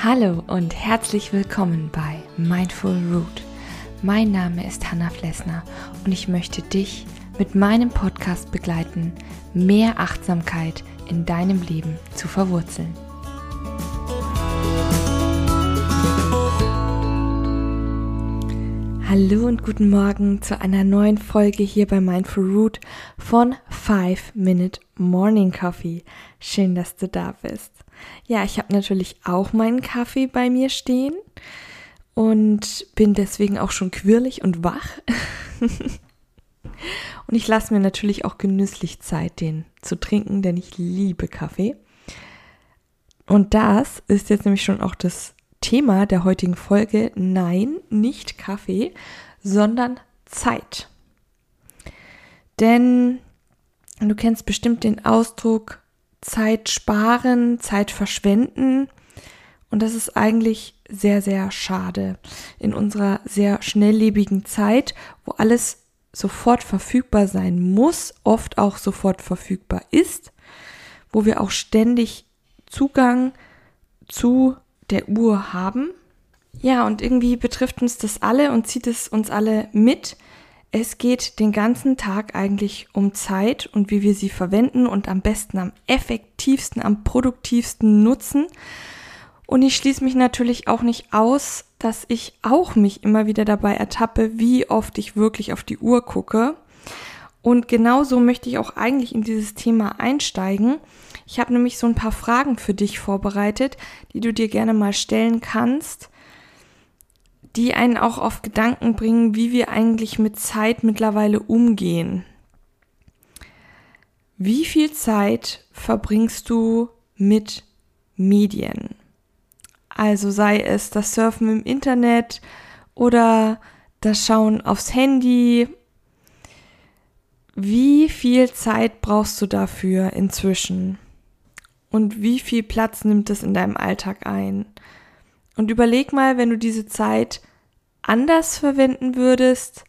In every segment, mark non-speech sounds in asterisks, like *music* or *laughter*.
Hallo und herzlich willkommen bei Mindful Root. Mein Name ist Hanna Flessner und ich möchte dich mit meinem Podcast begleiten, mehr Achtsamkeit in deinem Leben zu verwurzeln. Hallo und guten Morgen zu einer neuen Folge hier bei Mindful Root von 5 Minute Morning Coffee. Schön, dass du da bist. Ja, ich habe natürlich auch meinen Kaffee bei mir stehen und bin deswegen auch schon quirlig und wach. *laughs* und ich lasse mir natürlich auch genüsslich Zeit, den zu trinken, denn ich liebe Kaffee. Und das ist jetzt nämlich schon auch das Thema der heutigen Folge, nein, nicht Kaffee, sondern Zeit. Denn du kennst bestimmt den Ausdruck Zeit sparen, Zeit verschwenden. Und das ist eigentlich sehr, sehr schade in unserer sehr schnelllebigen Zeit, wo alles sofort verfügbar sein muss, oft auch sofort verfügbar ist, wo wir auch ständig Zugang zu der Uhr haben. Ja, und irgendwie betrifft uns das alle und zieht es uns alle mit. Es geht den ganzen Tag eigentlich um Zeit und wie wir sie verwenden und am besten, am effektivsten, am produktivsten nutzen. Und ich schließe mich natürlich auch nicht aus, dass ich auch mich immer wieder dabei ertappe, wie oft ich wirklich auf die Uhr gucke. Und genauso möchte ich auch eigentlich in dieses Thema einsteigen. Ich habe nämlich so ein paar Fragen für dich vorbereitet, die du dir gerne mal stellen kannst, die einen auch auf Gedanken bringen, wie wir eigentlich mit Zeit mittlerweile umgehen. Wie viel Zeit verbringst du mit Medien? Also sei es das Surfen im Internet oder das Schauen aufs Handy. Wie viel Zeit brauchst du dafür inzwischen? und wie viel Platz nimmt es in deinem Alltag ein. Und überleg mal, wenn du diese Zeit anders verwenden würdest,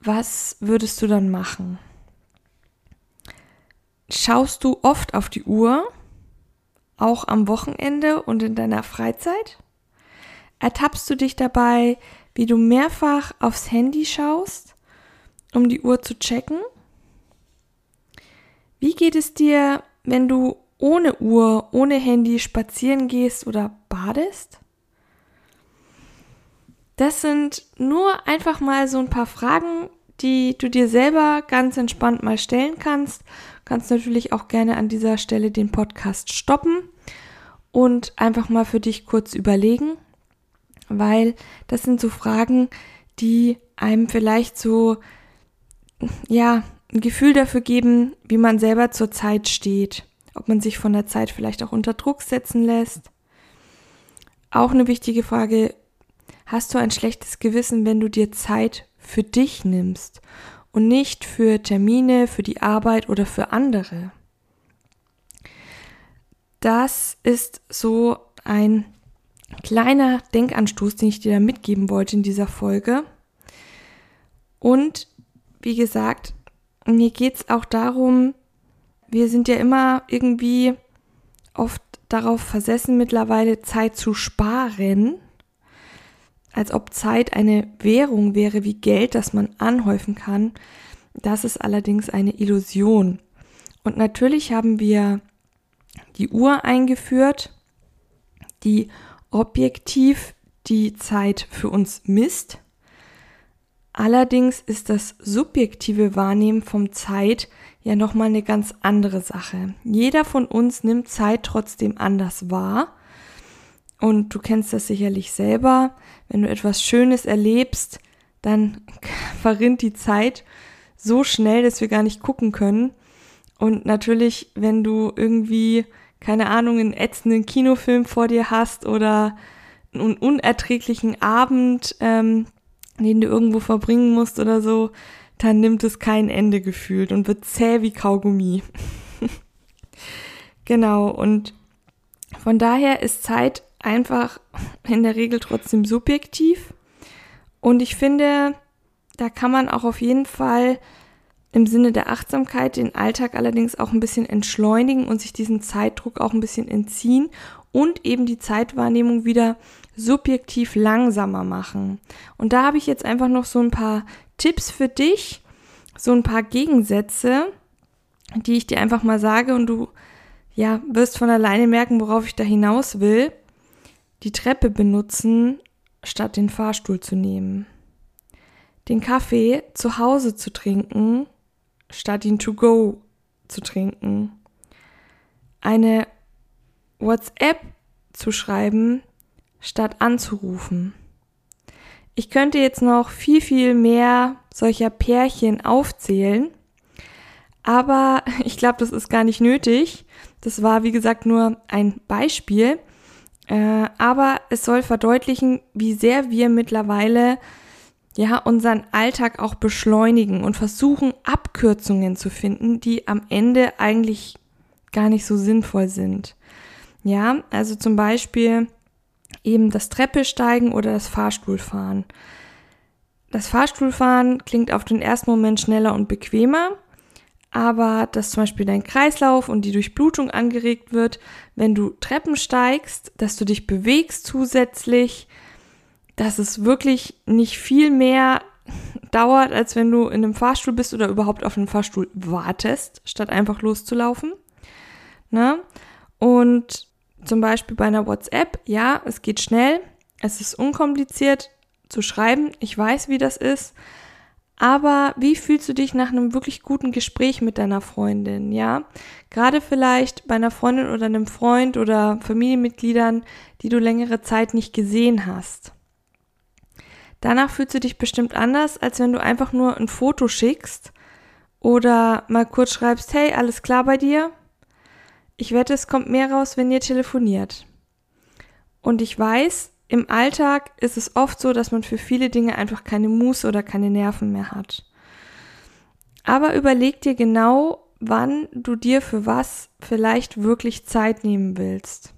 was würdest du dann machen? Schaust du oft auf die Uhr, auch am Wochenende und in deiner Freizeit? Ertappst du dich dabei, wie du mehrfach aufs Handy schaust, um die Uhr zu checken? Wie geht es dir, wenn du ohne Uhr, ohne Handy spazieren gehst oder badest? Das sind nur einfach mal so ein paar Fragen, die du dir selber ganz entspannt mal stellen kannst. Du kannst natürlich auch gerne an dieser Stelle den Podcast stoppen und einfach mal für dich kurz überlegen, weil das sind so Fragen, die einem vielleicht so, ja, ein Gefühl dafür geben, wie man selber zur Zeit steht ob man sich von der Zeit vielleicht auch unter Druck setzen lässt. Auch eine wichtige Frage, hast du ein schlechtes Gewissen, wenn du dir Zeit für dich nimmst und nicht für Termine, für die Arbeit oder für andere? Das ist so ein kleiner Denkanstoß, den ich dir da mitgeben wollte in dieser Folge. Und wie gesagt, mir geht es auch darum, wir sind ja immer irgendwie oft darauf versessen, mittlerweile Zeit zu sparen, als ob Zeit eine Währung wäre wie Geld, das man anhäufen kann. Das ist allerdings eine Illusion. Und natürlich haben wir die Uhr eingeführt, die objektiv die Zeit für uns misst. Allerdings ist das subjektive Wahrnehmen vom Zeit ja nochmal eine ganz andere Sache. Jeder von uns nimmt Zeit trotzdem anders wahr. Und du kennst das sicherlich selber. Wenn du etwas Schönes erlebst, dann *laughs* verrinnt die Zeit so schnell, dass wir gar nicht gucken können. Und natürlich, wenn du irgendwie, keine Ahnung, einen ätzenden Kinofilm vor dir hast oder einen unerträglichen Abend, ähm, den du irgendwo verbringen musst oder so, dann nimmt es kein Ende gefühlt und wird zäh wie Kaugummi. *laughs* genau, und von daher ist Zeit einfach in der Regel trotzdem subjektiv. Und ich finde, da kann man auch auf jeden Fall im Sinne der Achtsamkeit den Alltag allerdings auch ein bisschen entschleunigen und sich diesen Zeitdruck auch ein bisschen entziehen und eben die Zeitwahrnehmung wieder subjektiv langsamer machen. Und da habe ich jetzt einfach noch so ein paar Tipps für dich, so ein paar Gegensätze, die ich dir einfach mal sage und du ja wirst von alleine merken, worauf ich da hinaus will. Die Treppe benutzen, statt den Fahrstuhl zu nehmen. Den Kaffee zu Hause zu trinken, statt ihn to go zu trinken. Eine WhatsApp zu schreiben, statt anzurufen. Ich könnte jetzt noch viel, viel mehr solcher Pärchen aufzählen, aber *laughs* ich glaube, das ist gar nicht nötig. Das war, wie gesagt, nur ein Beispiel. Äh, aber es soll verdeutlichen, wie sehr wir mittlerweile ja unseren Alltag auch beschleunigen und versuchen, Abkürzungen zu finden, die am Ende eigentlich gar nicht so sinnvoll sind. Ja, also zum Beispiel eben das Treppesteigen oder das Fahrstuhlfahren. Das Fahrstuhlfahren klingt auf den ersten Moment schneller und bequemer, aber dass zum Beispiel dein Kreislauf und die Durchblutung angeregt wird, wenn du Treppen steigst, dass du dich bewegst zusätzlich, dass es wirklich nicht viel mehr *laughs* dauert, als wenn du in einem Fahrstuhl bist oder überhaupt auf einem Fahrstuhl wartest, statt einfach loszulaufen. Ne? Und zum Beispiel bei einer WhatsApp, ja, es geht schnell, es ist unkompliziert zu schreiben, ich weiß, wie das ist, aber wie fühlst du dich nach einem wirklich guten Gespräch mit deiner Freundin, ja? Gerade vielleicht bei einer Freundin oder einem Freund oder Familienmitgliedern, die du längere Zeit nicht gesehen hast. Danach fühlst du dich bestimmt anders, als wenn du einfach nur ein Foto schickst oder mal kurz schreibst, hey, alles klar bei dir? Ich wette, es kommt mehr raus, wenn ihr telefoniert. Und ich weiß, im Alltag ist es oft so, dass man für viele Dinge einfach keine Muße oder keine Nerven mehr hat. Aber überleg dir genau, wann du dir für was vielleicht wirklich Zeit nehmen willst.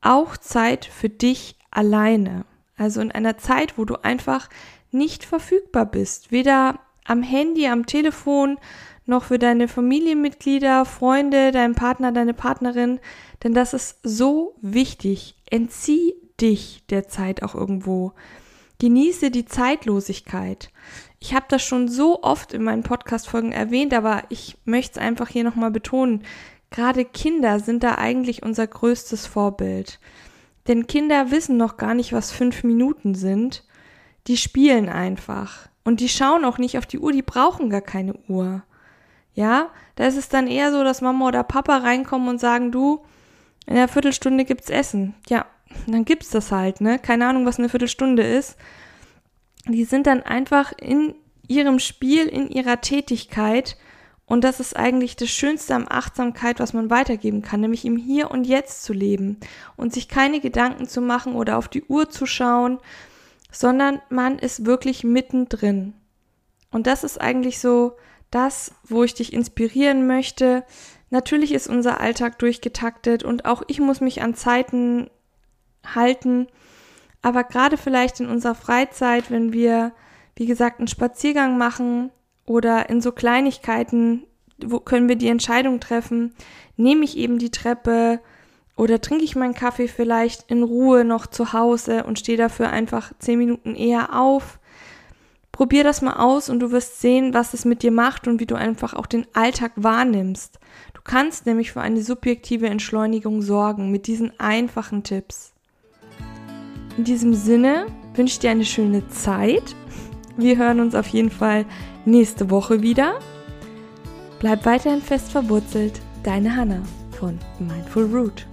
Auch Zeit für dich alleine. Also in einer Zeit, wo du einfach nicht verfügbar bist. Weder am Handy, am Telefon, noch für deine Familienmitglieder, Freunde, deinen Partner, deine Partnerin, denn das ist so wichtig. Entzieh dich der Zeit auch irgendwo. Genieße die Zeitlosigkeit. Ich habe das schon so oft in meinen Podcast-Folgen erwähnt, aber ich möchte es einfach hier nochmal betonen. Gerade Kinder sind da eigentlich unser größtes Vorbild. Denn Kinder wissen noch gar nicht, was fünf Minuten sind. Die spielen einfach. Und die schauen auch nicht auf die Uhr, die brauchen gar keine Uhr. Ja, da ist es dann eher so, dass Mama oder Papa reinkommen und sagen, du, in einer Viertelstunde gibt's Essen. Ja, dann gibt's das halt, ne? Keine Ahnung, was eine Viertelstunde ist. Die sind dann einfach in ihrem Spiel, in ihrer Tätigkeit. Und das ist eigentlich das Schönste am Achtsamkeit, was man weitergeben kann, nämlich im Hier und Jetzt zu leben und sich keine Gedanken zu machen oder auf die Uhr zu schauen, sondern man ist wirklich mittendrin. Und das ist eigentlich so das, wo ich dich inspirieren möchte. Natürlich ist unser Alltag durchgetaktet und auch ich muss mich an Zeiten halten. Aber gerade vielleicht in unserer Freizeit, wenn wir, wie gesagt, einen Spaziergang machen oder in so Kleinigkeiten, wo können wir die Entscheidung treffen, nehme ich eben die Treppe oder trinke ich meinen Kaffee vielleicht in Ruhe noch zu Hause und stehe dafür einfach zehn Minuten eher auf Probier das mal aus und du wirst sehen, was es mit dir macht und wie du einfach auch den Alltag wahrnimmst. Du kannst nämlich für eine subjektive Entschleunigung sorgen mit diesen einfachen Tipps. In diesem Sinne wünsche ich dir eine schöne Zeit. Wir hören uns auf jeden Fall nächste Woche wieder. Bleib weiterhin fest verwurzelt. Deine Hanna von Mindful Root.